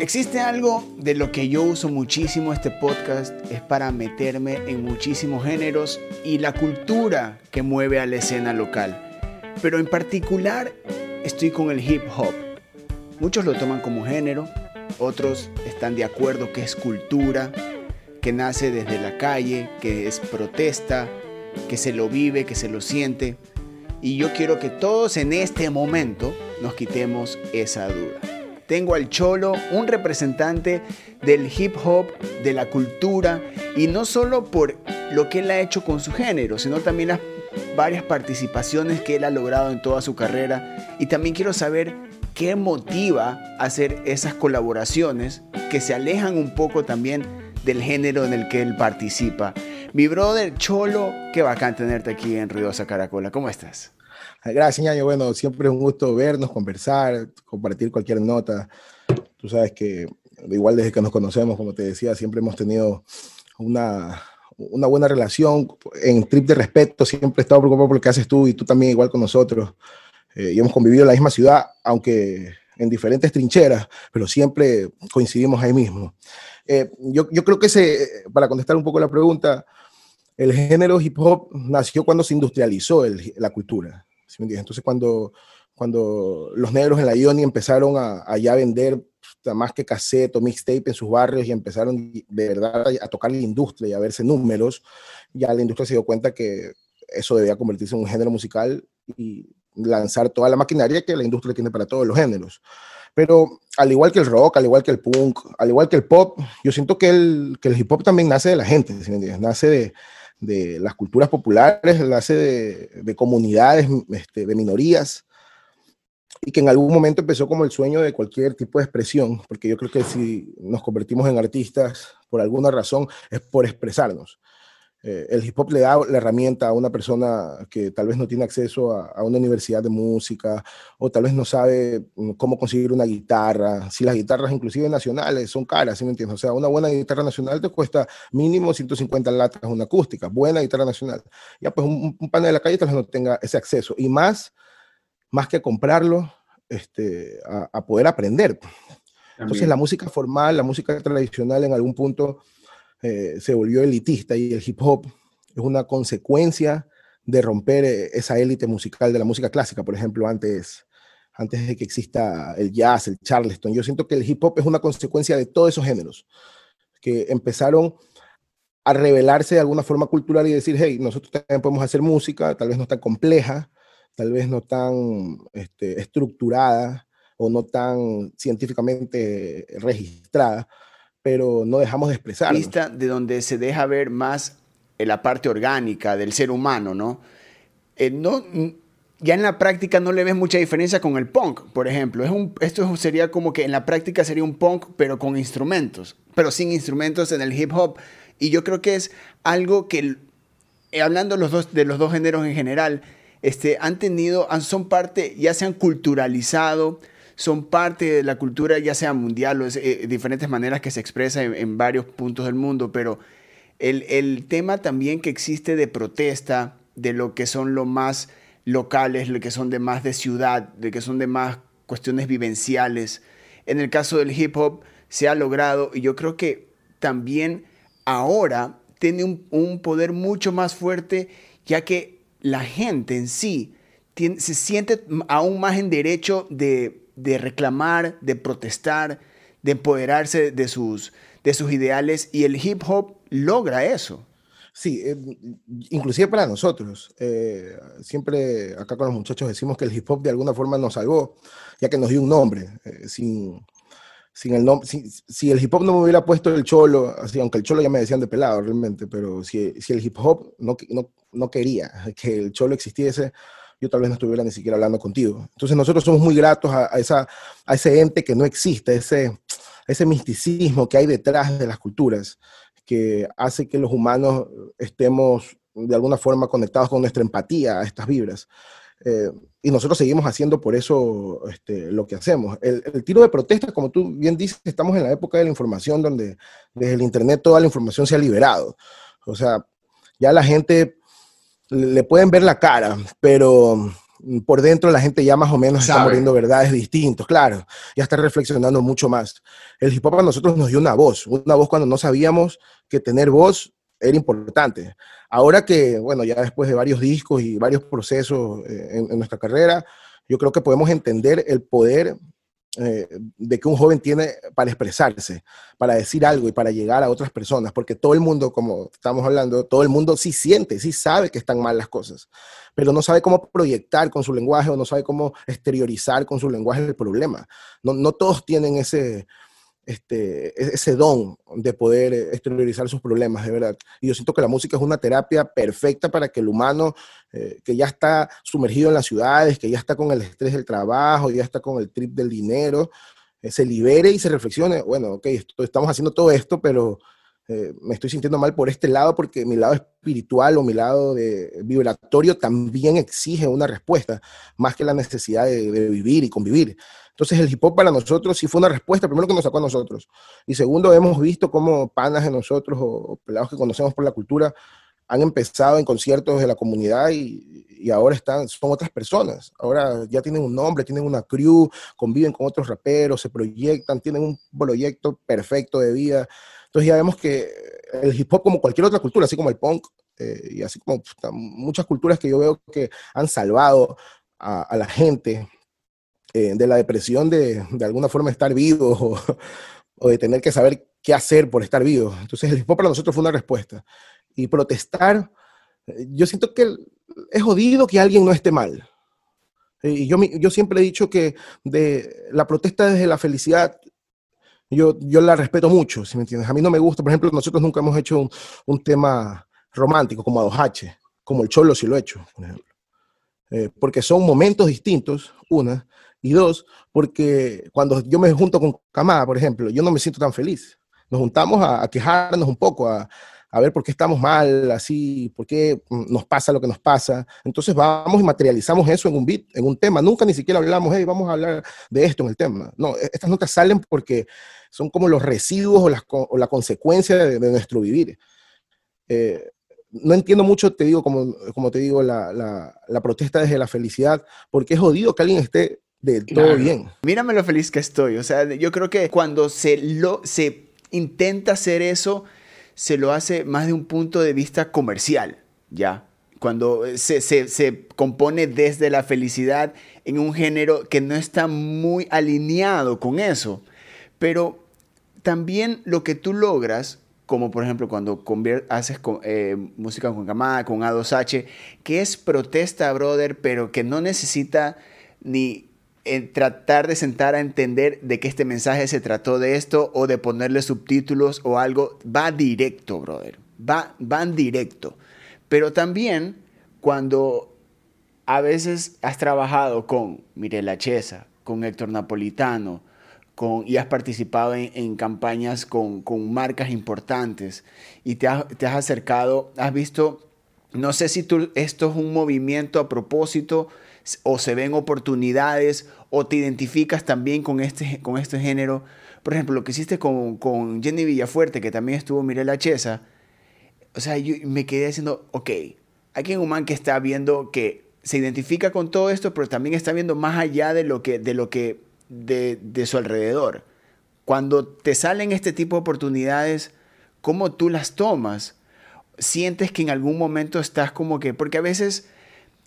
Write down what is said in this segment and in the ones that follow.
Existe algo de lo que yo uso muchísimo este podcast, es para meterme en muchísimos géneros y la cultura que mueve a la escena local. Pero en particular estoy con el hip hop. Muchos lo toman como género, otros están de acuerdo que es cultura, que nace desde la calle, que es protesta, que se lo vive, que se lo siente. Y yo quiero que todos en este momento nos quitemos esa duda tengo al Cholo, un representante del hip hop, de la cultura, y no solo por lo que él ha hecho con su género, sino también las varias participaciones que él ha logrado en toda su carrera. Y también quiero saber qué motiva hacer esas colaboraciones que se alejan un poco también del género en el que él participa. Mi brother Cholo, qué bacán tenerte aquí en Ruidosa Caracola. ¿Cómo estás? Gracias, Ñaño. Bueno, siempre es un gusto vernos, conversar, compartir cualquier nota. Tú sabes que igual desde que nos conocemos, como te decía, siempre hemos tenido una, una buena relación, en trip de respeto, siempre he estado preocupado por lo que haces tú y tú también igual con nosotros. Eh, y hemos convivido en la misma ciudad, aunque en diferentes trincheras, pero siempre coincidimos ahí mismo. Eh, yo, yo, creo que para contestar un poco la pregunta, el género hip hop nació cuando se industrializó el, la cultura. Entonces, cuando, cuando los negros en la Ioni empezaron a, ya vender más que cassette mixtape en sus barrios y empezaron de verdad a tocar la industria y a verse números, ya la industria se dio cuenta que eso debía convertirse en un género musical y lanzar toda la maquinaria que la industria tiene para todos los géneros. Pero al igual que el rock, al igual que el punk, al igual que el pop, yo siento que el, que el hip hop también nace de la gente, nace de, de las culturas populares, nace de, de comunidades, este, de minorías, y que en algún momento empezó como el sueño de cualquier tipo de expresión, porque yo creo que si nos convertimos en artistas por alguna razón es por expresarnos. Eh, el hip hop le da la herramienta a una persona que tal vez no tiene acceso a, una universidad de música o tal vez no sabe mm, cómo conseguir una guitarra. Si las guitarras inclusive nacionales son caras, ¿sí me entiendes? O sea, una buena guitarra nacional te cuesta mínimo 150 latas una acústica, buena guitarra nacional. Ya pues un, un panel de la calle tal vez no tenga ese acceso. Y más, más que comprarlo, este, a, a poder aprender. Entonces la música formal, la música tradicional en algún punto eh, se volvió elitista y el hip hop es una consecuencia de romper eh, esa élite musical de la música clásica, por ejemplo, antes, antes de que exista el jazz, el charleston. Yo siento que el hip hop es una consecuencia de todos esos géneros que empezaron a revelarse de alguna forma cultural y decir, hey, nosotros también podemos hacer música, tal vez no tan compleja, tal vez no tan este, estructurada o no tan científicamente registrada, pero no dejamos de expresar. Vista de donde se deja ver más la parte orgánica del ser humano, ¿no? Eh, ya en la práctica no le ves mucha diferencia con el punk, por ejemplo. Esto sería como que en la práctica sería un punk, pero con instrumentos, pero sin instrumentos en el hip hop. Y yo creo que es algo que, eh, hablando los dos, de los dos géneros en general, este, han tenido, son parte, ya se han culturalizado, son parte de la cultura, ya sea mundial o de eh, diferentes maneras que se expresa en, varios puntos del mundo, pero el, tema también que existe de protesta, de lo que son lo más locales, lo que son de más de ciudad, de que son de más cuestiones vivenciales. En el caso del hip hop se ha logrado y yo creo que también ahora tiene un, poder mucho más fuerte, ya que la gente en sí se siente aún más en derecho de, de reclamar, de protestar, de empoderarse de sus, de sus ideales y el hip hop logra eso. Sí, eh, inclusive para nosotros. Eh, siempre acá con los muchachos decimos que el hip hop de alguna forma nos salvó, ya que nos dio un nombre. Eh, sin, sin el nombre, si, el hip hop no me hubiera puesto el cholo, así, aunque el cholo ya me decían de pelado realmente, pero si, si el hip hop no, no, no quería que el cholo existiese, yo tal vez no estuviera ni siquiera hablando contigo. Entonces nosotros somos muy gratos a, esa, a ese ente que no existe, ese, ese misticismo que hay detrás de las culturas, que hace que los humanos estemos de alguna forma conectados con nuestra empatía a estas vibras. Eh, y nosotros seguimos haciendo por eso este, lo que hacemos. El, el, tiro de protesta, como tú bien dices, estamos en la época de la información donde desde el Internet toda la información se ha liberado. O sea, ya la gente le pueden ver la cara, pero por dentro la gente ya más o menos está muriendo verdades distintos, claro, ya está reflexionando mucho más. El hip hop a nosotros nos dio una voz, una voz cuando no sabíamos que tener voz era importante. Ahora que, bueno, ya después de varios discos y varios procesos eh, en nuestra carrera, yo creo que podemos entender el poder eh, de que un joven tiene para expresarse, para decir algo y para llegar a otras personas, porque todo el mundo, como estamos hablando, todo el mundo sí siente, sí sabe que están mal las cosas, pero no sabe cómo proyectar con su lenguaje o no sabe cómo exteriorizar con su lenguaje el problema. No, no todos tienen ese, este, e-, ese don de poder eh, exteriorizar sus problemas, de verdad. Y yo siento que la música es una terapia perfecta para que el humano eh, que ya está sumergido en las ciudades, que ya está con el estrés del trabajo, ya está con el trip del dinero, eh, se libere y se reflexione, bueno, ok, estamos haciendo todo esto, pero me estoy sintiendo mal por este lado porque mi lado espiritual o mi lado de vibratorio también exige una respuesta, más que la necesidad de vivir y convivir. Entonces el hip hop para nosotros sí fue una respuesta, primero que nos sacó a nosotros. Y segundo, hemos visto cómo panas de nosotros o, pelados que conocemos por la cultura han empezado en conciertos de la comunidad y, y, ahora están, son otras personas. Ahora ya tienen un nombre, tienen una crew, conviven con otros raperos, se proyectan, tienen un proyecto perfecto de vida. Entonces ya vemos que el hip hop, como cualquier otra cultura, así como el punk, eh, y así como muchas culturas que yo veo que han salvado a, a la gente eh, de la depresión de, de alguna forma estar vivo o, de tener que saber qué hacer por estar vivo. Entonces el hip hop para nosotros fue una respuesta. Y protestar, eh, yo siento que es jodido que alguien no esté mal. Y yo, yo siempre he dicho que de la protesta desde la felicidad, yo, yo la respeto mucho, si me entiendes. A mí no me gusta, por ejemplo, nosotros nunca hemos hecho un, un tema romántico como a 2H, como el Cholo sí lo he hecho, por ejemplo. Eh, porque son momentos distintos, una, y dos, porque cuando yo me junto con Camada, por ejemplo, yo no me siento tan feliz. Nos juntamos a, quejarnos un poco, a, a, ver por qué estamos mal, así, por qué nos pasa lo que nos pasa. Entonces vamos y materializamos eso en un beat, en un tema. Nunca ni siquiera hablamos, hey, vamos a hablar de esto en el tema. No, e, estas notas salen porque son como los residuos o, las, o la consecuencia de, nuestro vivir. Eh, no entiendo mucho, te digo, como, como te digo, la, la, protesta desde la felicidad, porque es jodido que alguien esté de todo bien. Mírame lo feliz que estoy. O sea, yo creo que cuando se, lo, se intenta hacer eso, se lo hace más de un punto de vista comercial, ¿ya? Cuando se, se, se, compone desde la felicidad en un género que no está muy alineado con eso. Pero también lo que tú logras, como por ejemplo cuando haces eh, música con Camada, con A2H, que es protesta, brother, pero que no necesita ni tratar de sentar a entender de que este mensaje se trató de esto o de ponerle subtítulos o algo, va directo, brother. Va, van directo. Pero también cuando a veces has trabajado con Mirela Chesa, con Héctor Napolitano, con, y has participado en, campañas con, con, marcas importantes y te, te has acercado, has visto, no sé si esto es un movimiento a propósito, o se ven oportunidades o te identificas también con este, con este género. Por ejemplo, lo que hiciste con, con Jenny Villafuerte, que también estuvo Mirela Chesa, o sea, yo me quedé diciendo, ok, hay un man que está viendo que se identifica con todo esto, pero también está viendo más allá de lo que, de lo que, de, de su alrededor. Cuando te salen este tipo de oportunidades, ¿cómo tú las tomas? Sientes que en algún momento estás como que, porque a veces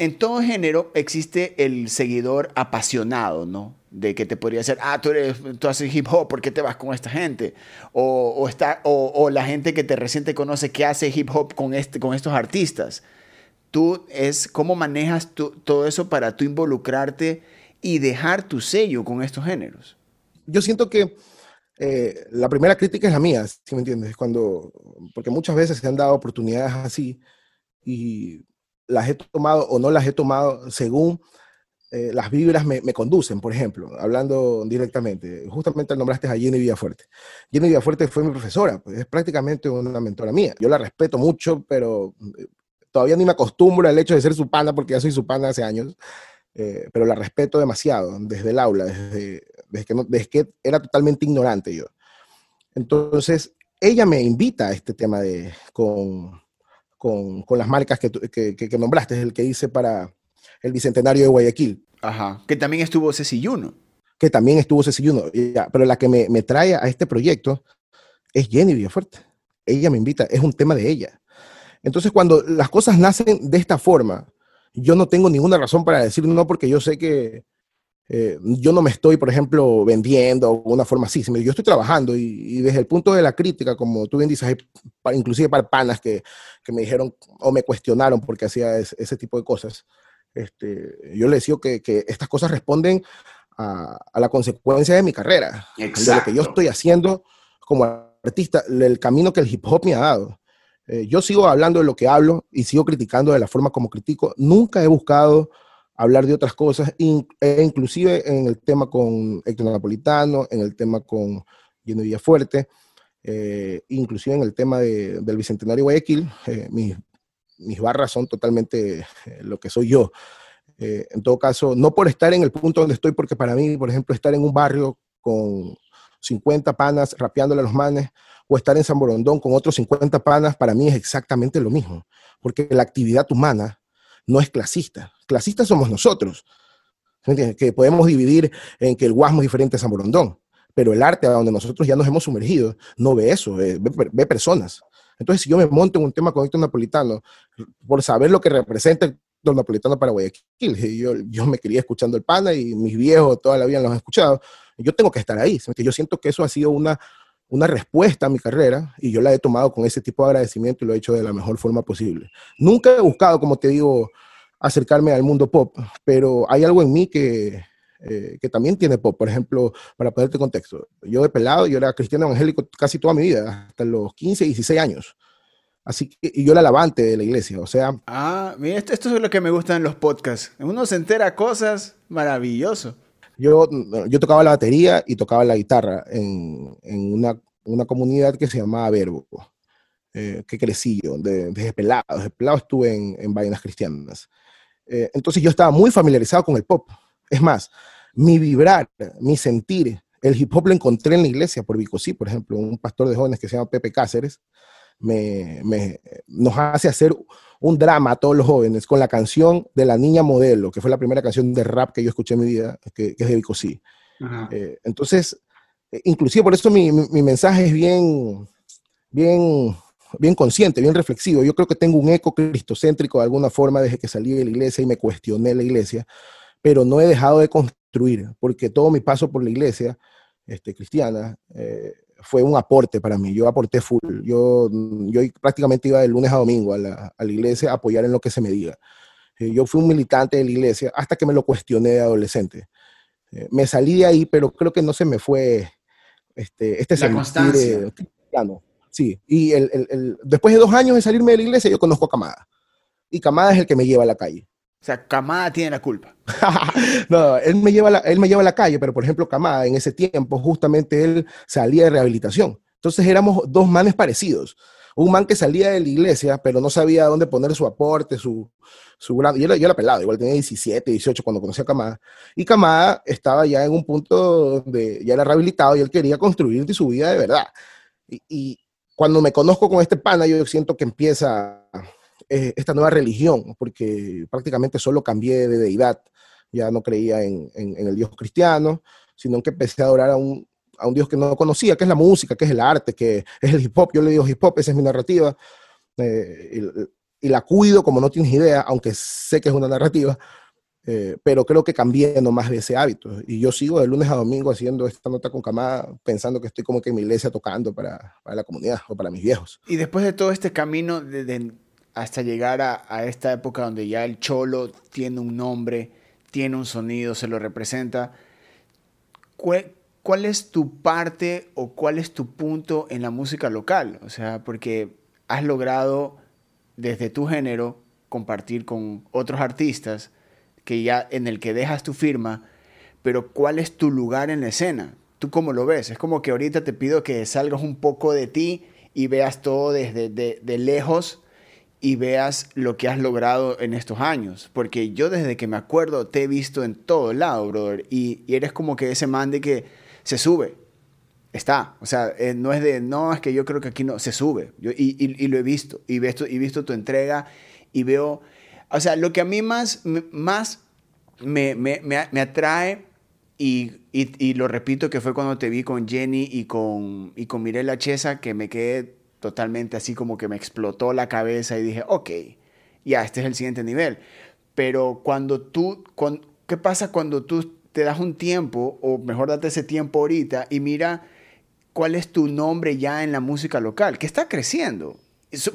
en todo género existe el seguidor apasionado, ¿no? De que te podría ser, ah, tú haces hip hop, ¿por qué te vas con esta gente? O, está, o, la gente que te recién te conoce que hace hip hop con, este, con estos artistas. Tú es, ¿cómo manejas todo eso para tú involucrarte y dejar tu sello con estos géneros? Yo siento que eh, la primera crítica es la mía, si me entiendes, cuando, porque muchas veces se han dado oportunidades así y las he tomado o no las he tomado según eh, las vibras me, conducen, por ejemplo, hablando directamente. Justamente nombraste a Jenny Villafuerte. Jenny Villafuerte fue mi profesora, pues, es prácticamente una mentora mía. Yo la respeto mucho, pero eh, todavía ni me acostumbro al hecho de ser su pana, porque ya soy su pana hace años, eh, pero la respeto demasiado desde el aula, desde, desde, que desde que era totalmente ignorante yo. Entonces, ella me invita a este tema de, con, con, con las marcas que, que, que, nombraste, el que hice para, el Bicentenario de Guayaquil. Ajá, que también estuvo Ceci Juno. Que también estuvo Ceci Juno, pero la que me, me trae a este proyecto es Jenny Villafuerte. Ella me invita, es un tema de ella. Entonces, cuando las cosas nacen de esta forma, yo no tengo ninguna razón para decir no, porque yo sé que eh, yo no me estoy, por ejemplo, vendiendo de una forma así. Yo estoy trabajando y, desde el punto de la crítica, como tú bien dices, hay, inclusive para panas que, que, me dijeron o me cuestionaron porque hacía ese, tipo de cosas. Este, yo les digo que, que estas cosas responden a, a, la consecuencia de mi carrera, de lo que yo estoy haciendo como artista, el camino que el hip hop me ha dado. Eh, yo sigo hablando de lo que hablo y sigo criticando de la forma como critico. Nunca he buscado hablar de otras cosas, e inclusive en el tema con Héctor Napolitano, en el tema con Gino Villafuerte, eh, inclusive en el tema del Bicentenario Guayaquil, eh, mis, mis, barras son totalmente lo que soy yo. en todo caso, no por estar en el punto donde estoy, porque para mí, por ejemplo, estar en un barrio con 50 panas rapeándole a los manes, o estar en San Borondón con otros 50 panas, para mí es exactamente lo mismo, porque la actividad humana no es clasista. Clasistas somos nosotros, que podemos dividir en que el guasmo es diferente a San Borondón, pero el arte a donde nosotros ya nos hemos sumergido no ve eso, ve, personas. Entonces, si yo me monto en un tema con Héctor Napolitano, por saber lo que representa el Napolitano para Guayaquil, yo, yo me quería escuchando el pana y mis viejos toda la vida los han escuchado, yo tengo que estar ahí. Yo siento que eso ha sido una, una respuesta a mi carrera y yo la he tomado con ese tipo de agradecimiento y lo he hecho de la mejor forma posible. Nunca he buscado, como te digo, acercarme al mundo pop, pero hay algo en mí que, eh, que también tiene pop. Por ejemplo, para ponerte contexto, yo de pelado, yo era cristiano evangélico casi toda mi vida, hasta los 15, 16 años. Así que y yo era lavante de la iglesia, o sea... Ah, mira, esto, esto es lo que me gusta en los podcasts. Uno se entera cosas maravilloso. Yo, yo tocaba la batería y tocaba la guitarra en, en una, una, comunidad que se llamaba Verbo, eh, que crecí yo, desde pelado. Desde pelado estuve en, en Vainas Cristianas. Eh, entonces yo estaba muy familiarizado con el pop. Es más, mi vibrar, mi sentir, el hip hop lo encontré en la iglesia por Vicosí, por ejemplo, un pastor de jóvenes que se llama Pepe Cáceres, me, me, nos hace hacer un drama a todos los jóvenes con la canción de la niña modelo, que fue la primera canción de rap que yo escuché en mi vida, que, es de Vico eh, entonces, eh, inclusive por eso mi, mi, mensaje es bien, bien, bien consciente, bien reflexivo. Yo creo que tengo un eco cristocéntrico de alguna forma desde que salí de la iglesia y me cuestioné la iglesia, pero no he dejado de construir, porque todo mi paso por la iglesia este, cristiana eh, fue un aporte para mí. Yo aporté full. Yo, yo prácticamente iba de lunes a domingo a la, a la iglesia a apoyar en lo que se me diga. Eh, yo fui un militante de la iglesia hasta que me lo cuestioné de adolescente. Eh, me salí de ahí, pero creo que no se me fue este, este la constancia. Sí, y el, el, después de dos años de salirme de la iglesia, yo conozco a Camada. Y Camada es el que me lleva a la calle. O sea, Camada tiene la culpa. no, él me, lleva la, él me lleva a la calle, pero por ejemplo, Camada en ese tiempo justamente él salía de rehabilitación. Entonces éramos dos manes parecidos. Un man que salía de la iglesia, pero no sabía dónde poner su aporte, su, su gran... Yo, yo era pelado, igual tenía 17, 18 cuando conocí a Camada. Y Camada estaba ya en un punto donde ya era rehabilitado y él quería construir su vida de verdad. Y, y cuando me conozco con este pana, yo siento que empieza eh, esta nueva religión, porque prácticamente solo cambié de deidad. Ya no creía en, en, el Dios cristiano, sino que empecé a adorar a un, a un Dios que no conocía, que es la música, que es el arte, que es el hip hop. Yo le digo hip hop, esa es mi narrativa. Eh, y, la cuido como no tienes idea, aunque sé que es una narrativa, eh, pero creo que cambié nomás de ese hábito. Y yo sigo de lunes a domingo haciendo esta nota con Camada, pensando que estoy como que en mi iglesia tocando para, para la comunidad o para mis viejos. Y después de todo este camino hasta llegar a, esta época donde ya el cholo tiene un nombre, tiene un sonido, se lo representa. ¿Cuál, es tu parte o cuál es tu punto en la música local? O sea, porque has logrado desde tu género compartir con otros artistas que ya en el que dejas tu firma, pero ¿cuál es tu lugar en la escena? ¿Tú cómo lo ves? Es como que ahorita te pido que salgas un poco de ti y veas todo desde de lejos y veas lo que has logrado en estos años. Porque yo desde que me acuerdo te he visto en todo lado, brother. Y, eres como que ese man de que se sube. Está. O sea, eh, no es de, no, es que yo creo que aquí no, se sube. Yo, y, y, lo he visto. Y visto, y visto tu entrega y veo O sea, lo que a mí más, más me, me, me, atrae, y, y, y, lo repito, que fue cuando te vi con Jenny y con, y con Mirella Chesa, que me quedé totalmente así como que me explotó la cabeza y dije, ok, ya, este es el siguiente nivel. Pero cuando tú, ¿qué pasa cuando tú te das un tiempo, o mejor date ese tiempo ahorita, y mira cuál es tu nombre ya en la música local, que está creciendo?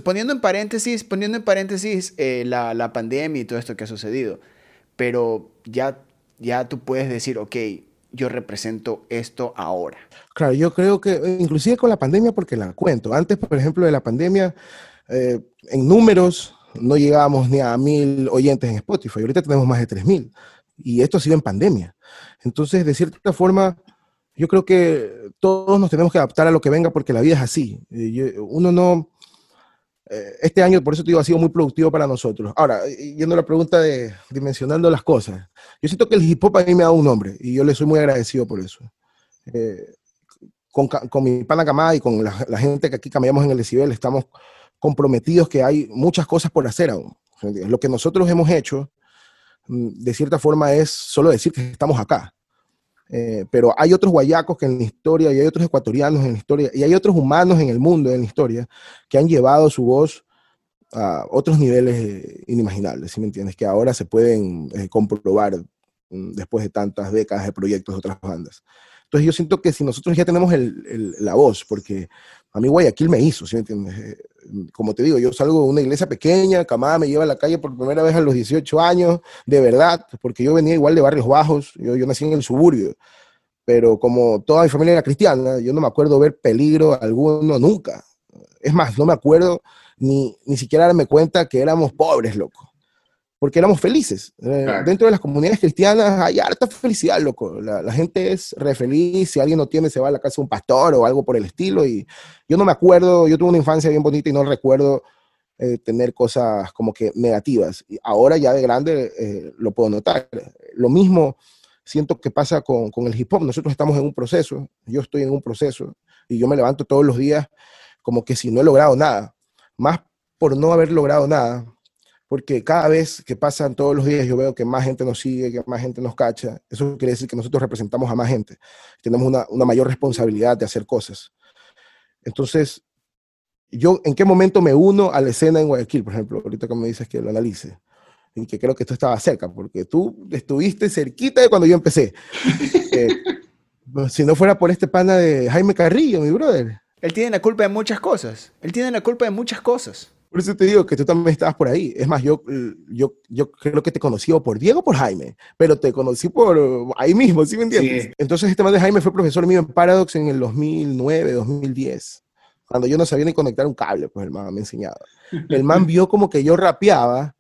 Poniendo en paréntesis, poniendo en paréntesis eh, la, la, pandemia y todo esto que ha sucedido, pero ya, ya tú puedes decir, ok, yo represento esto ahora. Claro, yo creo que inclusive con la pandemia, porque la cuento, antes, por ejemplo, de la pandemia, eh, en números no llegábamos ni a mil oyentes en Spotify, ahorita tenemos más de tres mil, y esto ha sido en pandemia. Entonces, de cierta forma, yo creo que todos nos tenemos que adaptar a lo que venga porque la vida es así. Uno no... Eh, este año, por eso te digo, ha sido muy productivo para nosotros. Ahora, yendo a la pregunta de dimensionando las cosas, yo siento que el hip hop a mí me dado un nombre y yo le soy muy agradecido por eso. Eh, con, con, mi pana Camada y con la, la, gente que aquí cambiamos en el decibel, estamos comprometidos que hay muchas cosas por hacer aún. Lo que nosotros hemos hecho, mm, de cierta forma, es solo decir que estamos acá. Eh, pero hay otros guayacos que en la historia, y hay otros ecuatorianos en la historia, y hay otros humanos en el mundo, en la historia, que han llevado su voz a otros niveles eh, inimaginables, ¿sí me entiendes? Que ahora se pueden eh, comprobar mm, después de tantas décadas de proyectos de otras bandas. Entonces yo siento que si nosotros ya tenemos el, la voz, porque a mí Guayaquil me hizo, ¿sí me entiendes? Como te digo, yo salgo de una iglesia pequeña, Camada me lleva a la calle por primera vez a los 18 años, de verdad, porque yo venía igual de barrios bajos, yo, yo nací en el suburbio, pero como toda mi familia era cristiana, yo no me acuerdo ver peligro alguno nunca. Es más, no me acuerdo ni, ni siquiera darme cuenta que éramos pobres, loco porque éramos felices. Eh, dentro de las comunidades cristianas hay harta felicidad, loco. La, gente es re feliz. Si alguien no tiene, se va a la casa de un pastor o algo por el estilo. Y yo no me acuerdo, yo tuve una infancia bien bonita y no recuerdo eh, tener cosas como que negativas. Y ahora ya de grande eh, lo puedo notar. Lo mismo siento que pasa con, con el hip hop. Nosotros estamos en un proceso, yo estoy en un proceso y yo me levanto todos los días como que si no he logrado nada. Más por no haber logrado nada, porque cada vez que pasan todos los días yo veo que más gente nos sigue, que más gente nos cacha. Eso quiere decir que nosotros representamos a más gente, tenemos una, una mayor responsabilidad de hacer cosas. Entonces, yo en qué momento me uno a la escena en Guayaquil, por ejemplo, ahorita que me dices que lo analice, y que creo que esto estaba cerca, porque tú estuviste cerquita de cuando yo empecé. Eh, si no fuera por este pana de Jaime Carrillo, mi brother. Él tiene la culpa de muchas cosas. Él tiene la culpa de muchas cosas. Por eso te digo que tú también estabas por ahí. Es más, yo, yo, yo creo que te conocí o por Diego o por Jaime, pero te conocí por ahí mismo, ¿sí me entiendes? Entonces este man de Jaime fue profesor mío en Paradox en el 2009, 2010. Cuando yo no sabía ni conectar un cable, pues el man me enseñaba. El man vio como que yo rapeaba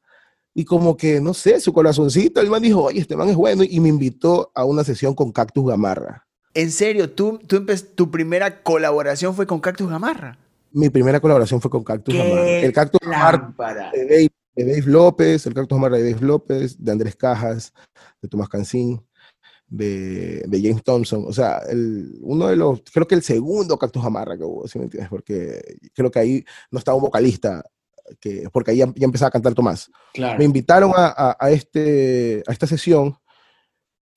y como que, no sé, su corazoncito, el man dijo, oye, este man es bueno y me invitó a una sesión con Cactus Gamarra. ¿En serio? ¿Tú, tú tu primera colaboración fue con Cactus Gamarra? Mi primera colaboración fue con Cactus Amar. El Cactus Amar de Dave, López, el Cactus Amar de Dave López, de Andrés Cajas, de Tomás Cancín, de, de, James Thompson. O sea, el, uno de los, creo que el segundo Cactus Amarra que hubo, ¿sí me entiendes? Porque creo que ahí no estaba un vocalista, que, porque ahí ya, empezaba a cantar Tomás. Me invitaron a, a, este, a esta sesión.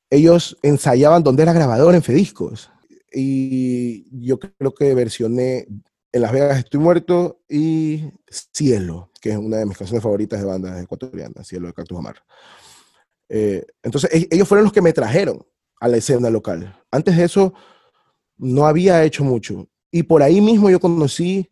Ellos ensayaban donde era grabador en Fediscos. Y yo creo que versioné en Las Vegas estoy muerto y Cielo, que es una de mis canciones favoritas de bandas ecuatorianas, Cielo de Cactus Amar. Eh, entonces, e-, ellos fueron los que me trajeron a la escena local. Antes de eso, no había hecho mucho. Y por ahí mismo yo conocí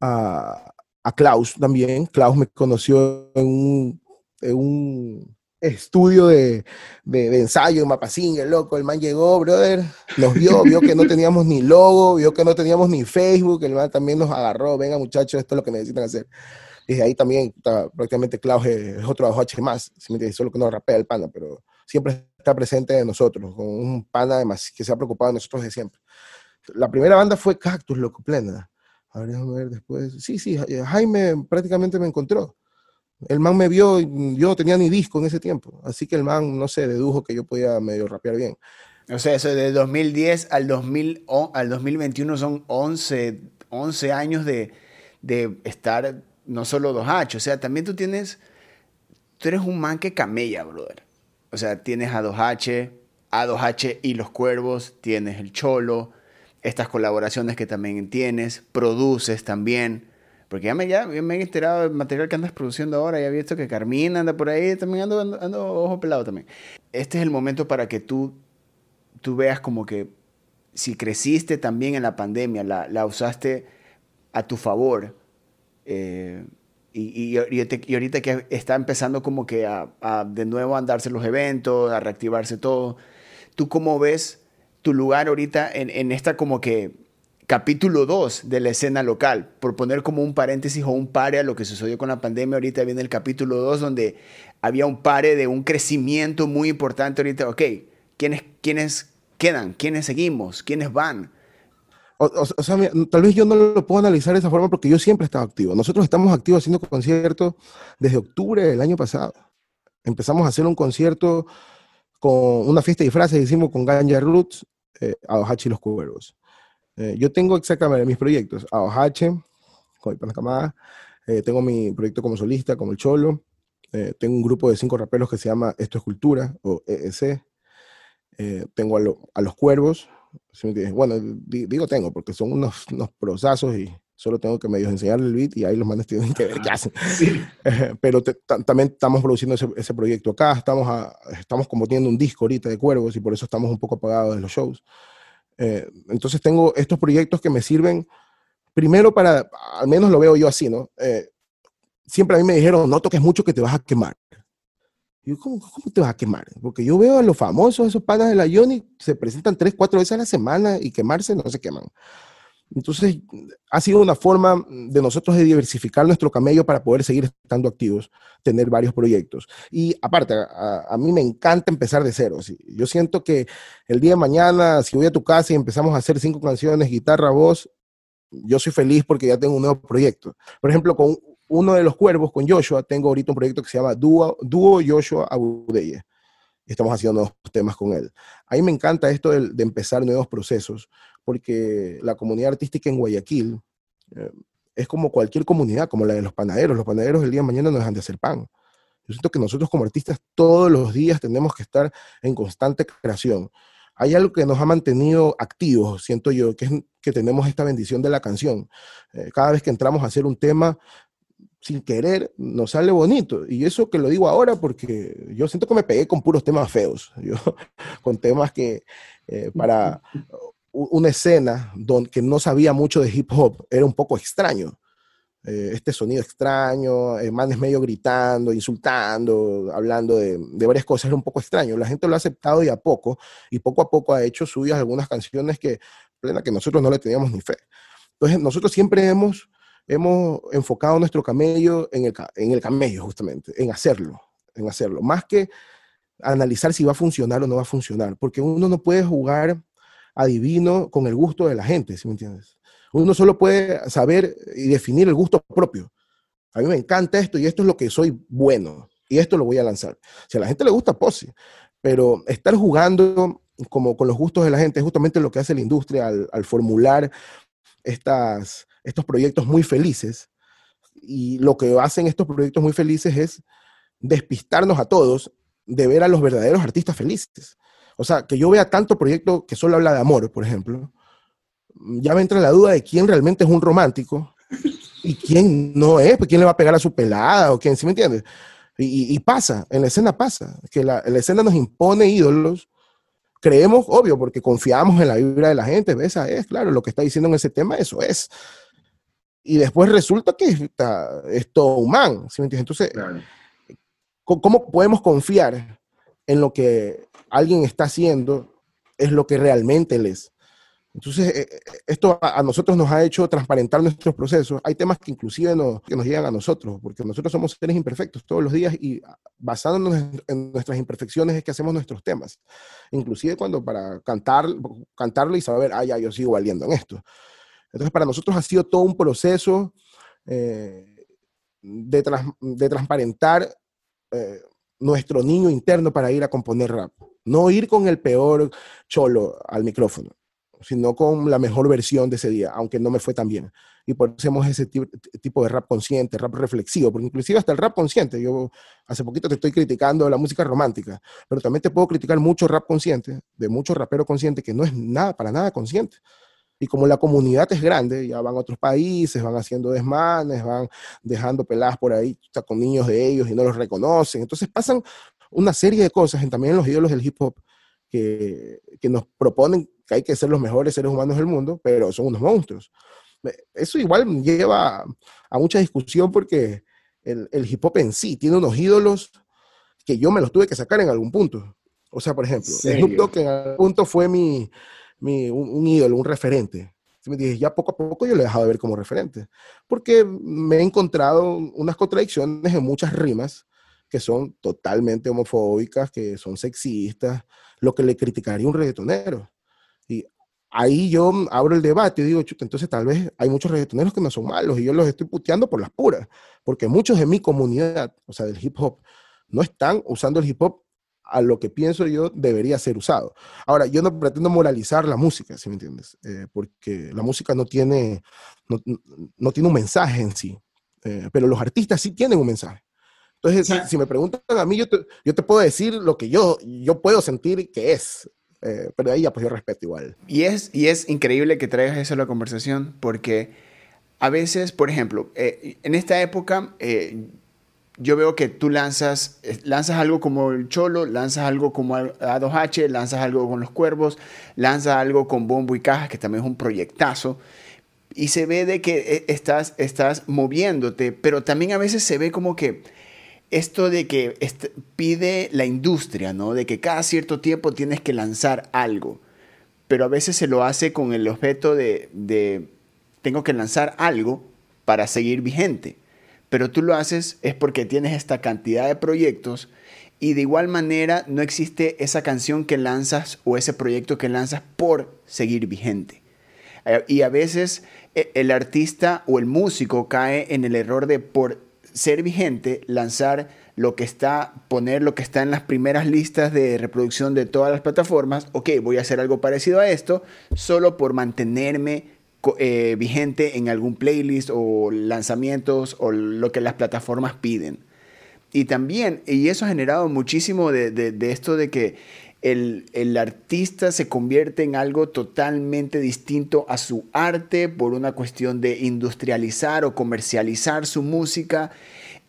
a, Klaus también. Klaus me conoció en un estudio de, de, ensayo en el loco, el man llegó, brother, nos vio, vio que no teníamos ni logo, vio que no teníamos ni Facebook, el man también nos agarró, venga muchachos, esto es lo que necesitan hacer. Y ahí también prácticamente Klaus es, otro H más, solo que no rapea el pana, pero siempre está presente de nosotros, con un pana además que se ha preocupado de nosotros de siempre. La primera banda fue Cactus, loco, plena. A ver, ver después. Sí, sí, Jaime prácticamente me encontró el man me vio, yo no tenía ni disco en ese tiempo, así que el man, no sé, dedujo que yo podía medio rapear bien. O sea, eso de 2010 al, 2000, al 2021 son 11, 11 años de, de estar no solo dos h o sea, también tú tienes, tú eres un man que camella, brother. O sea, tienes A2H, A2H y los cuervos, tienes el cholo, estas colaboraciones que también tienes, produces también. Porque ya me, ya, he enterado del material que andas produciendo ahora, ya he visto que Carmina anda por ahí, también ando, ando, ojo pelado también. Este es el momento para que tú, tú veas como que si creciste también en la pandemia, la, la usaste a tu favor, eh, y, y, y, ahorita que está empezando como que de nuevo a andarse los eventos, a reactivarse todo, ¿tú cómo ves tu lugar ahorita en, en esta como que capítulo 2 de la escena local, por poner como un paréntesis o un pare a lo que sucedió con la pandemia, ahorita viene el capítulo 2 donde había un pare de un crecimiento muy importante ahorita, ok, ¿quiénes, quiénes quedan? ¿Quiénes seguimos? ¿Quiénes van? O, sea, tal vez yo no lo puedo analizar de esa forma porque yo siempre he estado activo. Nosotros estamos activos haciendo conciertos desde octubre del año pasado. Empezamos a hacer un concierto con una fiesta de disfraces, hicimos con Ganja Roots, eh, Adohachi y los Cuervos. Eh, yo tengo exactamente mis proyectos, AOH, con Panacamada, eh, tengo mi proyecto como solista, como el Cholo, eh, tengo un grupo de cinco raperos que se llama Esto es Cultura, o EEC, eh, tengo a, lo, a, Los Cuervos, bueno, digo tengo, porque son unos, unos prosazos y solo tengo que medio enseñarle el beat y ahí los manes tienen que ver qué hacen. Sí. pero te, también estamos produciendo ese, ese, proyecto acá, estamos, a, estamos componiendo un disco ahorita de Cuervos y por eso estamos un poco apagados en los shows. Eh, entonces tengo estos proyectos que me sirven primero para, al menos lo veo yo así, ¿no? Eh, siempre a mí me dijeron, no toques mucho que te vas a quemar. Y yo, ¿cómo, ¿cómo, te vas a quemar? Porque yo veo a los famosos, esos panas de la Ioni, se presentan tres, cuatro veces a la semana y quemarse no se queman. Entonces, ha sido una forma de nosotros de diversificar nuestro camello para poder seguir estando activos, tener varios proyectos. Y aparte, a, mí me encanta empezar de cero. Yo siento que el día de mañana, si voy a tu casa y empezamos a hacer cinco canciones, guitarra, voz, yo soy feliz porque ya tengo un nuevo proyecto. Por ejemplo, con uno de los cuervos, con Joshua, tengo ahorita un proyecto que se llama Dúo, Dúo Joshua Abudeye. Estamos haciendo nuevos temas con él. A mí me encanta esto de empezar nuevos procesos porque la comunidad artística en Guayaquil eh, es como cualquier comunidad, como la de los panaderos. Los panaderos el día de mañana no dejan de hacer pan. Yo siento que nosotros como artistas todos los días tenemos que estar en constante creación. Hay algo que nos ha mantenido activos, siento yo, que es que tenemos esta bendición de la canción. Eh, cada vez que entramos a hacer un tema, sin querer, nos sale bonito. Y eso que lo digo ahora porque yo siento que me pegué con puros temas feos, con temas que eh, para una escena donde no sabía mucho de hip hop, era un poco extraño. Eh, este sonido extraño, eh, manes medio gritando, insultando, hablando de, de, varias cosas, era un poco extraño. La gente lo ha aceptado y a poco, y poco a poco ha hecho suyas algunas canciones que, plena, que nosotros no le teníamos ni fe. Entonces, nosotros siempre hemos, hemos enfocado nuestro camello en el, en el camello, justamente, en hacerlo, en hacerlo, más que analizar si va a funcionar o no va a funcionar, porque uno no puede jugar adivino con el gusto de la gente, ¿sí me entiendes? Uno solo puede saber y definir el gusto propio. A mí me encanta esto y esto es lo que soy bueno y esto lo voy a lanzar. Si a la gente le gusta, pues pero estar jugando como con los gustos de la gente es justamente lo que hace la industria al, al formular estas, estos proyectos muy felices. Y lo que hacen estos proyectos muy felices es despistarnos a todos de ver a los verdaderos artistas felices. O sea, que yo vea tanto proyecto que solo habla de amor, por ejemplo, ya me entra la duda de quién realmente es un romántico y quién no es, pues quién le va a pegar a su pelada o quién, ¿sí me entiendes? Y, y, pasa, en la escena pasa, que la, la, escena nos impone ídolos, creemos, obvio, porque confiamos en la vibra de la gente, esa es, claro, lo que está diciendo en ese tema, eso es. Y después resulta que está, es todo humano, ¿sí me entiendes? Entonces. ¿cómo podemos confiar en lo que alguien está haciendo es lo que realmente él es. Entonces, eh, eh, esto a, nosotros nos ha hecho transparentar nuestros procesos. Hay temas que inclusive no, que nos llegan a nosotros, porque nosotros somos seres imperfectos todos los días y basándonos en nuestras imperfecciones es que hacemos nuestros temas. Inclusive cuando para cantar, cantarlo y saber, ah, ya, yo sigo valiendo en esto. Entonces, para nosotros ha sido todo un proceso eh, de, de, transparentar nuestro niño interno para ir a componer rap. No ir con el peor cholo al micrófono. sino con la mejor versión de ese día, aunque no me fue tan bien. Y por eso hacemos ese tipo de rap consciente, rap reflexivo, porque inclusive hasta el rap consciente, yo hace poquito te estoy criticando la música romántica, pero también te puedo criticar mucho rap consciente, de muchos raperos conscientes que no es nada, para nada consciente. Y como la comunidad es grande, ya van a otros países, van haciendo desmanes, van dejando peladas por ahí con niños de ellos y no los reconocen. Entonces pasan una serie de cosas en, también en los ídolos del hip hop que, que nos proponen que hay que ser los mejores seres humanos del mundo, pero son unos monstruos. Eso igual lleva a mucha discusión porque el, el hip hop en sí tiene unos ídolos que yo me los tuve que sacar en algún punto. O sea, por ejemplo, Snoop Dogg en algún punto fue mi, mi un, ídolo, un referente. Me dije, ya poco a poco yo lo he dejado de ver como referente, porque me he encontrado unas contradicciones en muchas rimas que son totalmente homofóbicas, que son sexistas, lo que le criticaría un reggaetonero. Y ahí yo abro el debate y digo, chuta, entonces tal vez hay muchos reggaetoneros que no son malos y yo los estoy puteando por las puras, porque muchos de mi comunidad, o sea, del hip hop, no están usando el hip hop a lo que pienso yo debería ser usado. Ahora, yo no pretendo moralizar la música, si me entiendes, eh, porque la música no tiene, no, no, tiene un mensaje en sí, eh, pero los artistas sí tienen un mensaje. Entonces, si, me preguntan a mí, yo te, yo te, puedo decir lo que yo, yo puedo sentir que es. Eh, pero ahí ya pues yo respeto igual. Y es, y es increíble que traigas eso a la conversación porque a veces, por ejemplo, eh, en esta época eh, yo veo que tú lanzas, lanzas algo como el Cholo, lanzas algo como A2H, lanzas algo con los Cuervos, lanzas algo con Bombo y Cajas, que también es un proyectazo. Y se ve de que estás, estás moviéndote, pero también a veces se ve como que esto de que pide la industria, ¿no? De que cada cierto tiempo tienes que lanzar algo, pero a veces se lo hace con el objeto de, de tengo que lanzar algo para seguir vigente, pero tú lo haces es porque tienes esta cantidad de proyectos y de igual manera no existe esa canción que lanzas o ese proyecto que lanzas por seguir vigente. Eh, y a veces eh, el artista o el músico cae en el error de por ser vigente, lanzar lo que está, poner lo que está en las primeras listas de reproducción de todas las plataformas, ok, voy a hacer algo parecido a esto, solo por mantenerme eh, vigente en algún playlist o lanzamientos o lo que las plataformas piden. Y también, y eso ha generado muchísimo de, de esto de que el, artista se convierte en algo totalmente distinto a su arte por una cuestión de industrializar o comercializar su música.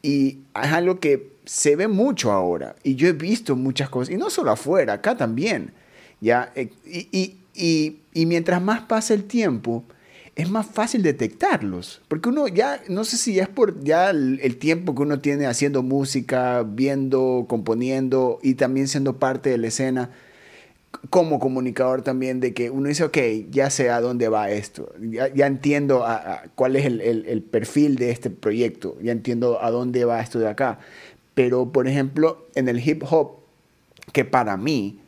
Y es algo que se ve mucho ahora. Y yo he visto muchas cosas, y no solo afuera, acá también. ¿ya? Eh, y, y mientras más pasa el tiempo, es más fácil detectarlos. Porque uno ya, no sé si es por ya el, tiempo que uno tiene haciendo música, viendo, componiendo y también siendo parte de la escena, como comunicador también, de que uno dice, ok, ya sé a dónde va esto, ya, entiendo cuál es el, el, perfil de este proyecto, ya entiendo a dónde va esto de acá. Pero, por ejemplo, en el hip hop, que para mí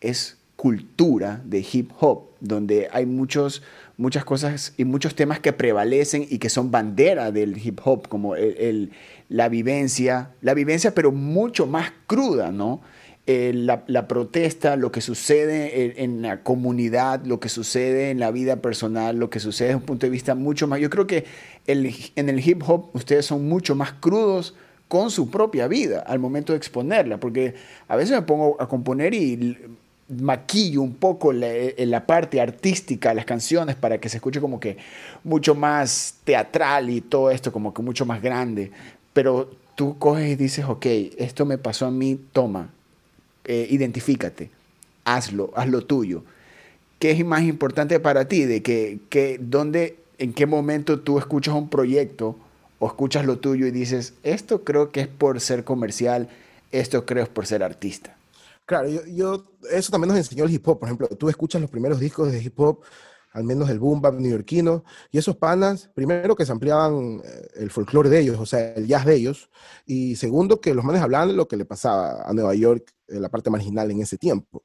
es cultura de hip hop, donde hay muchos muchas cosas y muchos temas que prevalecen y que son bandera del hip hop, como el, la vivencia, la vivencia pero mucho más cruda, ¿no? La, la, protesta, lo que sucede en, la comunidad, lo que sucede en la vida personal, lo que sucede desde un punto de vista mucho más. Yo creo que el, en el hip hop ustedes son mucho más crudos con su propia vida al momento de exponerla, porque a veces me pongo a componer y maquillo un poco la, la, parte artística las canciones para que se escuche como que mucho más teatral y todo esto como que mucho más grande. Pero tú coges y dices, ok, esto me pasó a mí, toma, eh, identifícate, hazlo, haz lo tuyo. ¿Qué es más importante para ti? De que, que dónde, en qué momento tú escuchas un proyecto o escuchas lo tuyo y dices, esto creo que es por ser comercial, esto creo es por ser artista. Claro, yo, eso también nos enseñó el hip hop. Por ejemplo, tú escuchas los primeros discos de hip hop, al menos el boom bap neoyorquino, y esos panas, primero que se ampliaban eh, el folclore de ellos, o sea, el jazz de ellos, y segundo que los manes hablaban de lo que le pasaba a Nueva York, en la parte marginal en ese tiempo.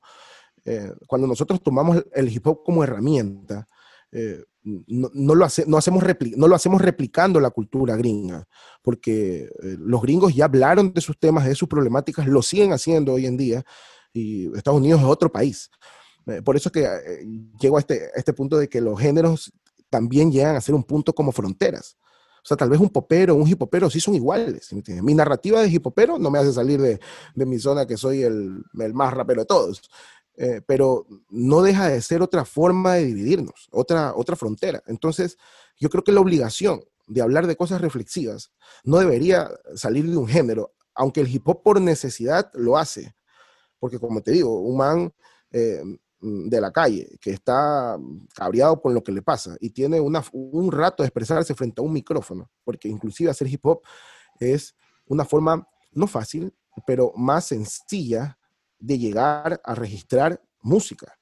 Eh, cuando nosotros tomamos el hip hop como herramienta, eh, no, lo no, hacemos no lo hacemos replicando la cultura gringa, porque los gringos ya hablaron de sus temas, de sus problemáticas, lo siguen haciendo hoy en día, y Estados Unidos es otro país. Eh, por eso es que eh, llego a este, este punto de que los géneros también llegan a ser un punto como fronteras. O sea, tal vez un popero, un hipopero sí son iguales. Mi narrativa de hipopero no me hace salir de, de mi zona que soy el, el, más rapero de todos. Eh, pero no deja de ser otra forma de dividirnos, otra, otra frontera. Entonces, yo creo que la obligación de hablar de cosas reflexivas no debería salir de un género, aunque el hip hop por necesidad lo hace. Porque como te digo, un man eh, de la calle que está cabreado con lo que le pasa y tiene una, un rato de expresarse frente a un micrófono, porque inclusive hacer hip hop es una forma no fácil, pero más sencilla de llegar a registrar música.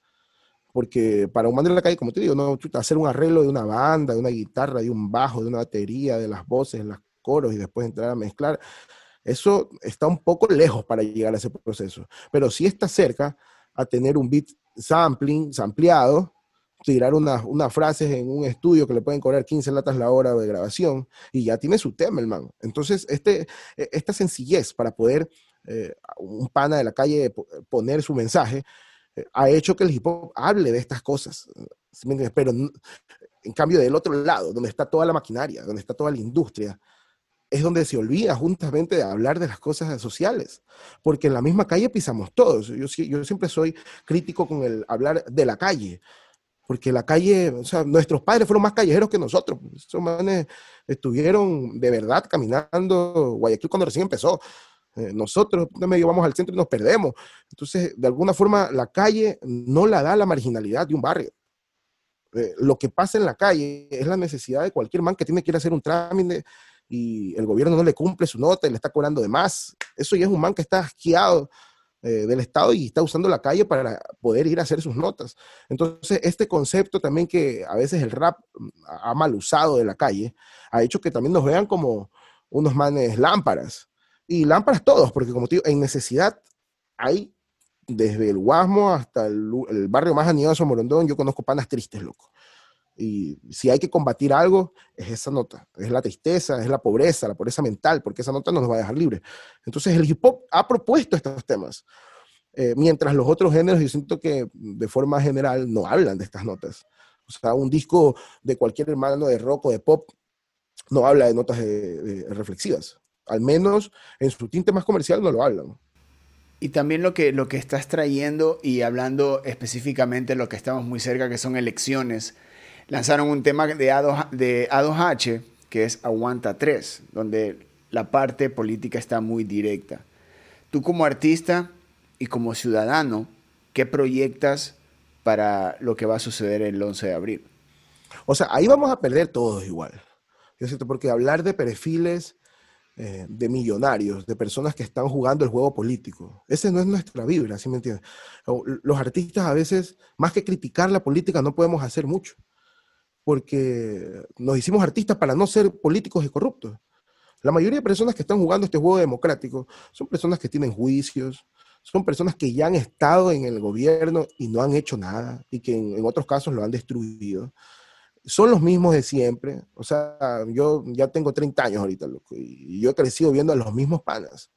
Porque para un man de la calle, como te digo, no, hacer un arreglo de una banda, de una guitarra, de un bajo, de una batería, de las voces, los coros y después entrar a mezclar, eso está un poco lejos para llegar a ese proceso. Pero sí está cerca a tener un beat sampling, sampleado, tirar unas, unas frases en un estudio que le pueden cobrar 15 latas la hora de grabación y ya tiene su tema, el man. Entonces, este, e, esta sencillez para poder eh, un pana de la calle poner su mensaje eh, ha hecho que el hip hop hable de estas cosas. Pero en cambio, del otro lado, donde está toda la maquinaria, donde está toda la industria, es donde se olvida justamente de hablar de las cosas sociales, porque en la misma calle pisamos todos. Yo, yo siempre soy crítico con el hablar de la calle, porque la calle, o sea, nuestros padres fueron más callejeros que nosotros. Esos manes estuvieron de verdad caminando Guayaquil cuando recién empezó. Eh, nosotros medio vamos al centro y nos perdemos. Entonces, de alguna forma, la calle no la da la marginalidad de un barrio. Eh, lo que pasa en la calle es la necesidad de cualquier man que tiene que ir a hacer un trámite y el gobierno no le cumple su nota y le está cobrando de más. Eso ya es un man que está asqueado eh, del Estado y está usando la calle para poder ir a hacer sus notas. Entonces, este concepto también que a veces el rap ha mal usado de la calle, ha hecho que también nos vean como unos manes lámparas. Y lámparas todos, porque como te digo, en necesidad hay desde el Guasmo hasta el, el barrio más animado de Morondón, yo conozco panas tristes, loco. Y si hay que combatir algo, es esa nota, es la tristeza, es la pobreza, la pobreza mental, porque esa nota no nos va a dejar libres. Entonces el hip hop ha propuesto estos temas, eh, mientras los otros géneros yo siento que de forma general no hablan de estas notas. O sea, un disco de cualquier hermano de rock o de pop no habla de notas reflexivas. Al menos en su tinte más comercial no lo hablan. Y también lo que, lo que estás trayendo y hablando específicamente lo que estamos muy cerca, que son elecciones, lanzaron un tema de, A2, de A2H que es Aguanta 3, donde la parte política está muy directa. Tú como artista y como ciudadano, ¿qué proyectas para lo que va a suceder el 11 de abril? O sea, ahí vamos a perder todos igual. Porque hablar de perfiles eh, de millonarios, de personas que están jugando el juego político, ese no es nuestra vibra, ¿sí me entiendes? Los artistas a veces, más que criticar la política, no podemos hacer mucho porque nos hicimos artistas para no ser políticos y corruptos. La mayoría de personas que están jugando este juego democrático son personas que tienen juicios, son personas que ya han estado en el gobierno y no han hecho nada y que en, otros casos lo han destruido. Son los mismos de siempre. O sea, yo ya tengo 30 años ahorita, loco, y yo he crecido viendo a los mismos panas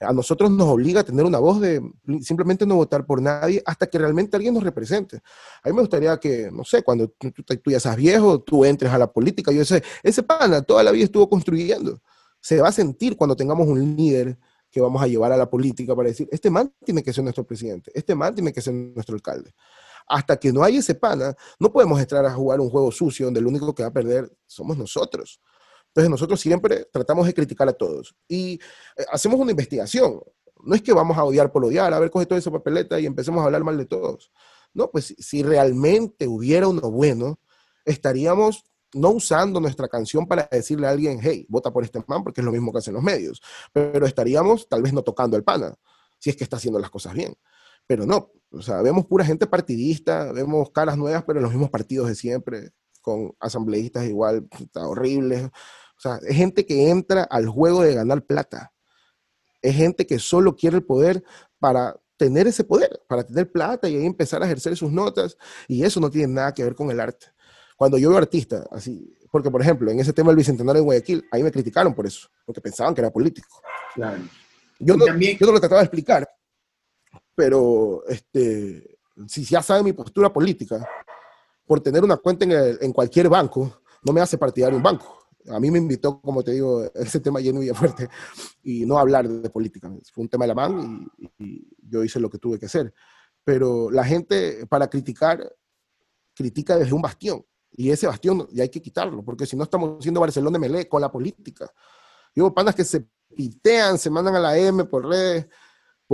a nosotros nos obliga a tener una voz de simplemente no votar por nadie hasta que realmente alguien nos represente. A mí me gustaría que, no sé, cuando tú, ya seas viejo, tú entres a la política. Yo sé, ese pana toda la vida estuvo construyendo. Se va a sentir cuando tengamos un líder que vamos a llevar a la política para decir, este man tiene que ser nuestro presidente, este man tiene que ser nuestro alcalde. Hasta que no haya ese pana, no podemos entrar a jugar un juego sucio donde el único que va a perder somos nosotros. Entonces nosotros siempre tratamos de criticar a todos y eh, hacemos una investigación. No es que vamos a odiar por odiar, a ver, coge toda esa papeleta y empecemos a hablar mal de todos. No, pues si realmente hubiera uno bueno, estaríamos no usando nuestra canción para decirle a alguien, hey, vota por este man, porque es lo mismo que hacen los medios, pero estaríamos tal vez no tocando el pana, si es que está haciendo las cosas bien. Pero no, o sea, vemos pura gente partidista, vemos caras nuevas, pero en los mismos partidos de siempre, con asambleístas igual, horribles. O sea, es gente que entra al juego de ganar plata. Es gente que solo quiere el poder para tener ese poder, para tener plata y ahí empezar a ejercer sus notas. Y eso no tiene nada que ver con el arte. Cuando yo veo artista, así, porque por ejemplo, en ese tema del Bicentenario de Guayaquil, ahí me criticaron por eso, porque pensaban que era político. Claro. Yo, no, yo no lo trataba de explicar, pero este, si ya sabe mi postura política, por tener una cuenta en, en cualquier banco, no me hace partidario un banco. A mí me invitó, como te digo, ese tema lleno y fuerte, y no hablar de política. Fue un tema de la mano y, y yo hice lo que tuve que hacer. Pero la gente, para criticar, critica desde un bastión. Y ese bastión ya hay que quitarlo, porque si no estamos siendo Barcelona Melé con la política. Yo panas que se pitean, se mandan a la M por redes,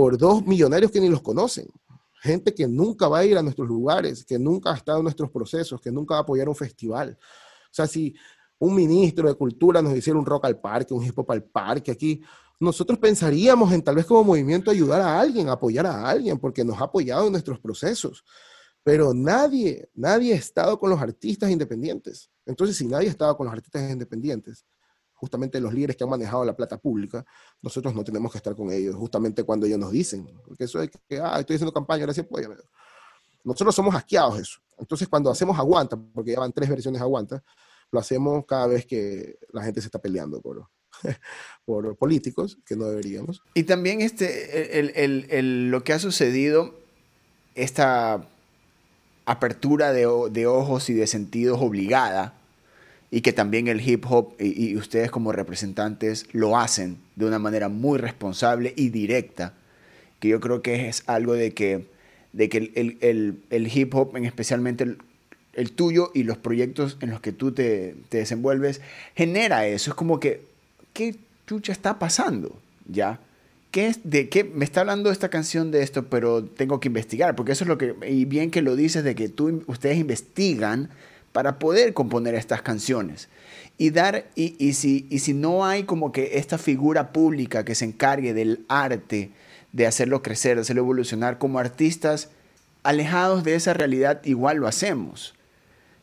por dos millonarios que ni los conocen. Gente que nunca va a ir a nuestros lugares, que nunca ha estado en nuestros procesos, que nunca va a apoyar un festival. O sea, si un ministro de cultura nos hiciera un rock al parque, un hip hop al parque aquí, nosotros pensaríamos en tal vez como movimiento ayudar a alguien, apoyar a alguien, porque nos ha apoyado en nuestros procesos. Pero nadie, nadie ha estado con los artistas independientes. Entonces, si nadie ha estado con los artistas independientes, justamente los líderes que han manejado la plata pública, nosotros no tenemos que estar con ellos, justamente cuando ellos nos dicen, porque eso es que, ah, estoy haciendo campaña, ahora sí Nosotros somos asqueados eso. Entonces, cuando hacemos aguanta, porque ya van tres versiones aguanta, lo hacemos cada vez que la gente se está peleando por, por políticos, que no deberíamos. Y también este, el, el, el, lo que ha sucedido, esta apertura de, de, ojos y de sentidos obligada, y que también el hip hop y, y, ustedes como representantes lo hacen de una manera muy responsable y directa, que yo creo que es algo de que, de que el, el, el hip hop, en especialmente el, tuyo y los proyectos en los que tú te, te desenvuelves, genera eso. Es como que ¿qué chucha está pasando? ¿Ya? ¿Qué es, ¿De qué me está hablando esta canción de esto, pero tengo que investigar? Porque eso es lo que, y bien que lo dices, de que tú, ustedes investigan para poder componer estas canciones. Y dar, y, y, si, y si no hay como que esta figura pública que se encargue del arte, de hacerlo crecer, de hacerlo evolucionar, como artistas alejados de esa realidad, igual lo hacemos.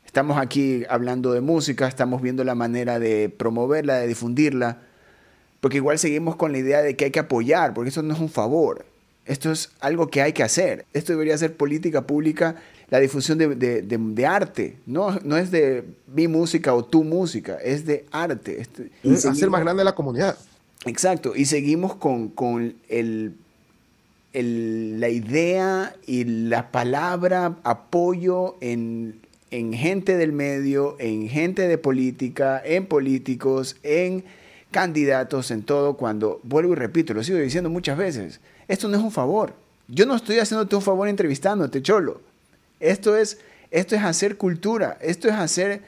Estamos aquí hablando de música, estamos viendo la manera de promoverla, de difundirla, porque igual seguimos con la idea de que hay que apoyar, porque esto no es un favor, esto es algo que hay que hacer. Esto debería ser política pública, la difusión de, de, de, arte, no, no es de mi música o tu música, es de arte. Y es hacer más grande la comunidad. Exacto, y seguimos con, con el, el, la idea y la palabra apoyo en en gente del medio, en gente de política, en políticos, en candidatos, en todo, cuando, vuelvo y repito, lo sigo diciendo muchas veces, esto no es un favor. Yo no estoy haciéndote un favor entrevistándote, cholo. Esto es, esto es hacer cultura, esto es hacer,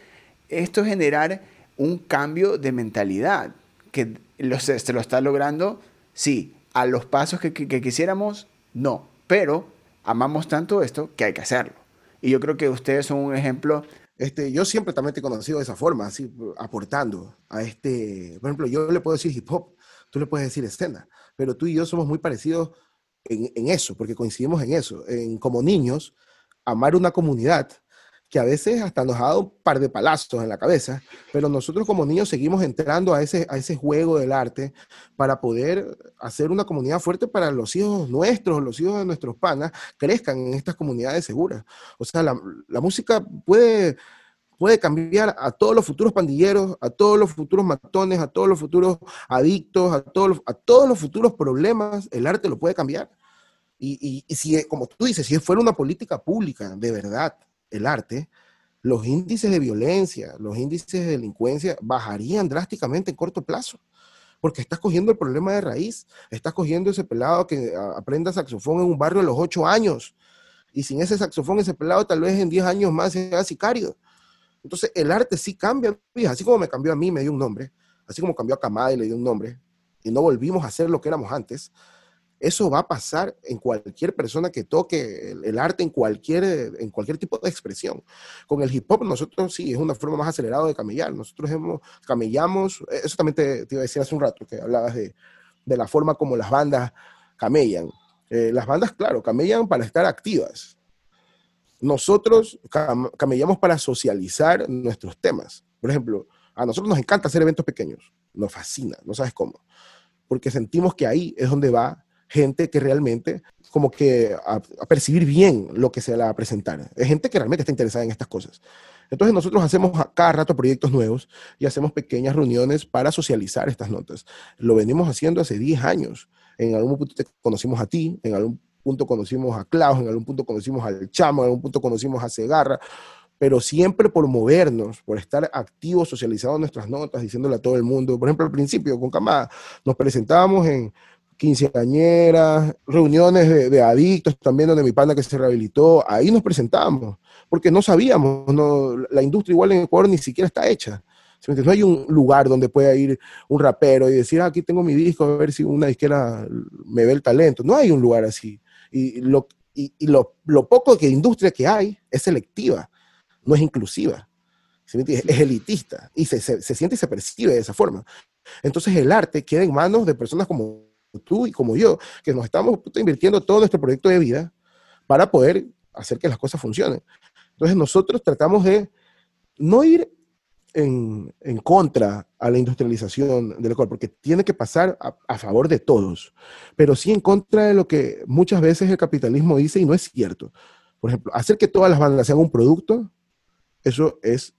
esto es generar un cambio de mentalidad. Que lo, se lo está logrando, sí. A los pasos que, que, que quisiéramos, no. Pero amamos tanto esto que hay que hacerlo. Y yo creo que ustedes son un ejemplo. Este, yo siempre también te he conocido de esa forma, así, aportando a este, por ejemplo, yo le puedo decir hip hop, tú le puedes decir escena, pero tú y yo somos muy parecidos en, en eso, porque coincidimos en eso, en como niños, amar una comunidad que a veces hasta nos ha dado un par de palazos en la cabeza, pero nosotros como niños seguimos entrando a ese, a ese juego del arte para poder hacer una comunidad fuerte para los hijos nuestros, los hijos de nuestros panas, crezcan en estas comunidades seguras. O sea, la, música puede, puede cambiar a todos los futuros pandilleros, a todos los futuros matones, a todos los futuros adictos, a todos a todos los futuros problemas, el arte lo puede cambiar. Y, si, como tú dices, si fuera una política pública, de verdad, el arte, los índices de violencia, los índices de delincuencia bajarían drásticamente en corto plazo. Porque estás cogiendo el problema de raíz, estás cogiendo ese pelado que aprenda saxofón en un barrio a los ocho años, y sin ese saxofón, ese pelado tal vez en diez años más sea sicario. Entonces el arte sí cambia, así como me cambió a mí, me dio un nombre, así como cambió a Kamada y le dio un nombre, y no volvimos a ser lo que éramos antes, eso va a pasar en cualquier persona que toque el, arte en cualquier, en cualquier tipo de expresión. Con el hip hop nosotros sí, es una forma más acelerada de camellar. Nosotros hemos, camellamos, eso también te, iba a decir hace un rato, que hablabas de, de la forma como las bandas camellan. Eh, las bandas, claro, camellan para estar activas. Nosotros cam camellamos para socializar nuestros temas. Por ejemplo, a nosotros nos encanta hacer eventos pequeños, nos fascina, no sabes cómo, porque sentimos que ahí es donde va gente que realmente como que a, a, percibir bien lo que se le va a presentar. Es gente que realmente está interesada en estas cosas. Entonces nosotros hacemos a cada rato proyectos nuevos y hacemos pequeñas reuniones para socializar estas notas. Lo venimos haciendo hace 10 años. En algún punto te conocimos a ti, en algún punto conocimos a Klaus, en algún punto conocimos al Chamo, en algún punto conocimos a Segarra, pero siempre por movernos, por estar activos, socializados en nuestras notas, diciéndole a todo el mundo. Por ejemplo, al principio, con Camada, nos presentábamos en quinceañeras, reuniones de, adictos, también donde mi pana que se rehabilitó, ahí nos presentamos, porque no sabíamos, no, la industria igual en Ecuador ni siquiera está hecha. No hay un lugar donde pueda ir un rapero y decir, ah, aquí tengo mi disco, a ver si una disquera me ve el talento. No hay un lugar así. Y lo, y, lo, lo poco que industria que hay es selectiva no es inclusiva, es elitista y se, siente y se percibe de esa forma. Entonces el arte queda en manos de personas como tú y como yo, que nos estamos invirtiendo todo nuestro proyecto de vida para poder hacer que las cosas funcionen. Entonces nosotros tratamos de no ir en, contra a la industrialización del Ecuador, porque tiene que pasar a, a, favor de todos, pero sí en contra de lo que muchas veces el capitalismo dice y no es cierto. Por ejemplo, hacer que todas las bandas sean un producto eso es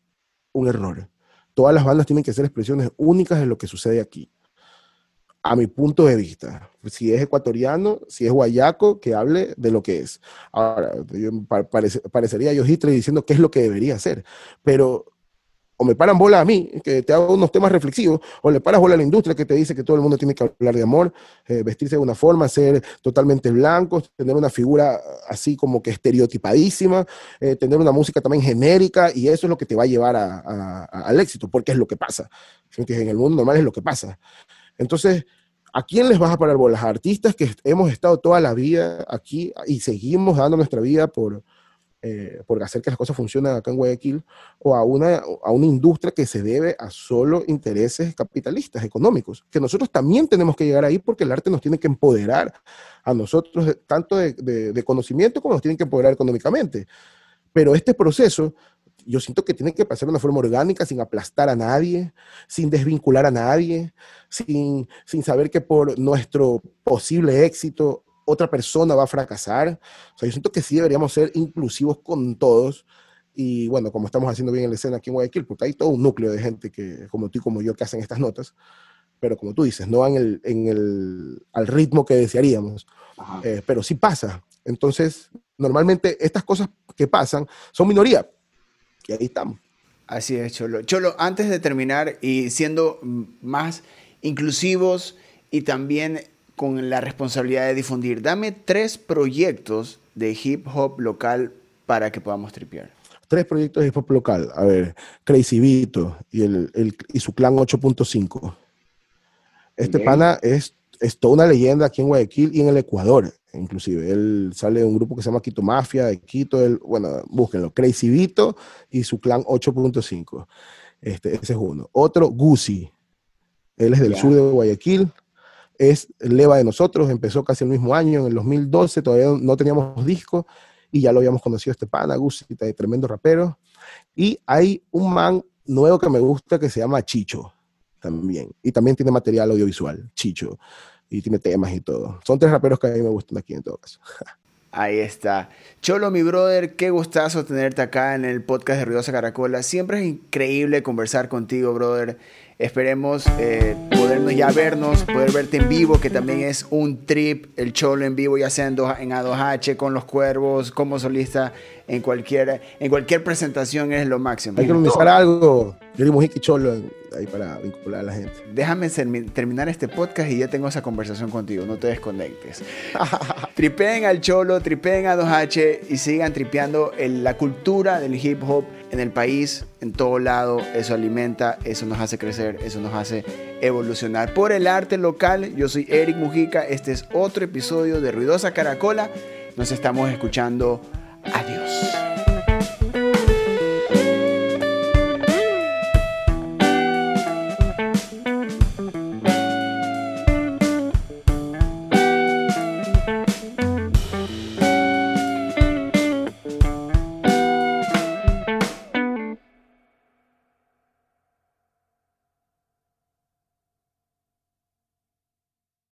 un error. Todas las bandas tienen que ser expresiones únicas de lo que sucede aquí. A mi punto de vista, si es ecuatoriano, si es guayaco, que hable de lo que es. Ahora, parecería yo Hitler diciendo qué es lo que debería hacer, pero o me paran bola a mí, que te hago unos temas reflexivos, o le paras bola a la industria que te dice que todo el mundo tiene que hablar de amor, eh, vestirse de una forma, ser totalmente blancos, tener una figura así como que estereotipadísima, eh, tener una música también genérica, y eso es lo que te va a llevar al éxito, porque es lo que pasa. En el mundo normal es lo que pasa. Entonces, ¿A quién les vas a parar bolas? A artistas que hemos estado toda la vida aquí y seguimos dando nuestra vida por, eh, por hacer que las cosas funcionen acá en Guayaquil, o a una, a una industria que se debe a solo intereses capitalistas, económicos, que nosotros también tenemos que llegar ahí porque el arte nos tiene que empoderar a nosotros, tanto de, de, conocimiento como nos tiene que empoderar económicamente. Pero este proceso yo siento que tiene que pasar de una forma orgánica, sin aplastar a nadie, sin desvincular a nadie, sin, sin saber que por nuestro posible éxito otra persona va a fracasar. O sea, yo siento que sí deberíamos ser inclusivos con todos. Y bueno, como estamos haciendo bien en la escena aquí en Guayaquil, porque hay todo un núcleo de gente que, como tú y como yo, que hacen estas notas, pero como tú dices, no en el, en el, al ritmo que desearíamos, eh, pero sí pasa. Entonces, normalmente estas cosas que pasan son minoría, y ahí estamos. Así es, Cholo. Cholo, antes de terminar y siendo más inclusivos y también con la responsabilidad de difundir. Dame tres proyectos de hip hop local para que podamos tripear. Tres proyectos de hip hop local. A ver, Crazy Vito y, el, y su clan 8.5. Este pana es, es toda una leyenda aquí en Guayaquil y en el Ecuador, inclusive. Él sale de un grupo que se llama Quito Mafia, de Quito. Él, bueno, búsquenlo. Crazy Vito y su clan 8.5. Este, ese es uno. Otro, Gucci. Él es del sur de Guayaquil, es leva de nosotros, empezó casi el mismo año, en el 2012, todavía no teníamos disco y ya lo habíamos conocido este pana, de tremendo rapero. Y hay un man nuevo que me gusta que se llama Chicho también. Y también tiene material audiovisual, Chicho. Y tiene temas y todo. Son tres raperos que a mí me gustan aquí en todo caso. Ahí está. Cholo, mi brother, qué gustazo tenerte acá en el podcast de Ruidosa Caracola. Siempre es increíble conversar contigo, brother. Esperemos eh, podernos ya vernos, poder verte en vivo, que también es un trip, el cholo en vivo, ya sea en, A2H, con los cuervos, como solista, en cualquier, en cualquier presentación es lo máximo. Hay que organizar algo. Yo digo y cholo ahí para vincular a la gente. Déjame terminar este podcast y ya tengo esa conversación contigo, no te desconectes. tripeen al cholo, tripeen a 2H y sigan tripeando la cultura del hip hop en el país, en todo lado. Eso alimenta, eso nos hace crecer, eso nos hace evolucionar. Por el arte local, yo soy Eric Mujica. Este es otro episodio de Ruidosa Caracola. Nos estamos escuchando. Adiós.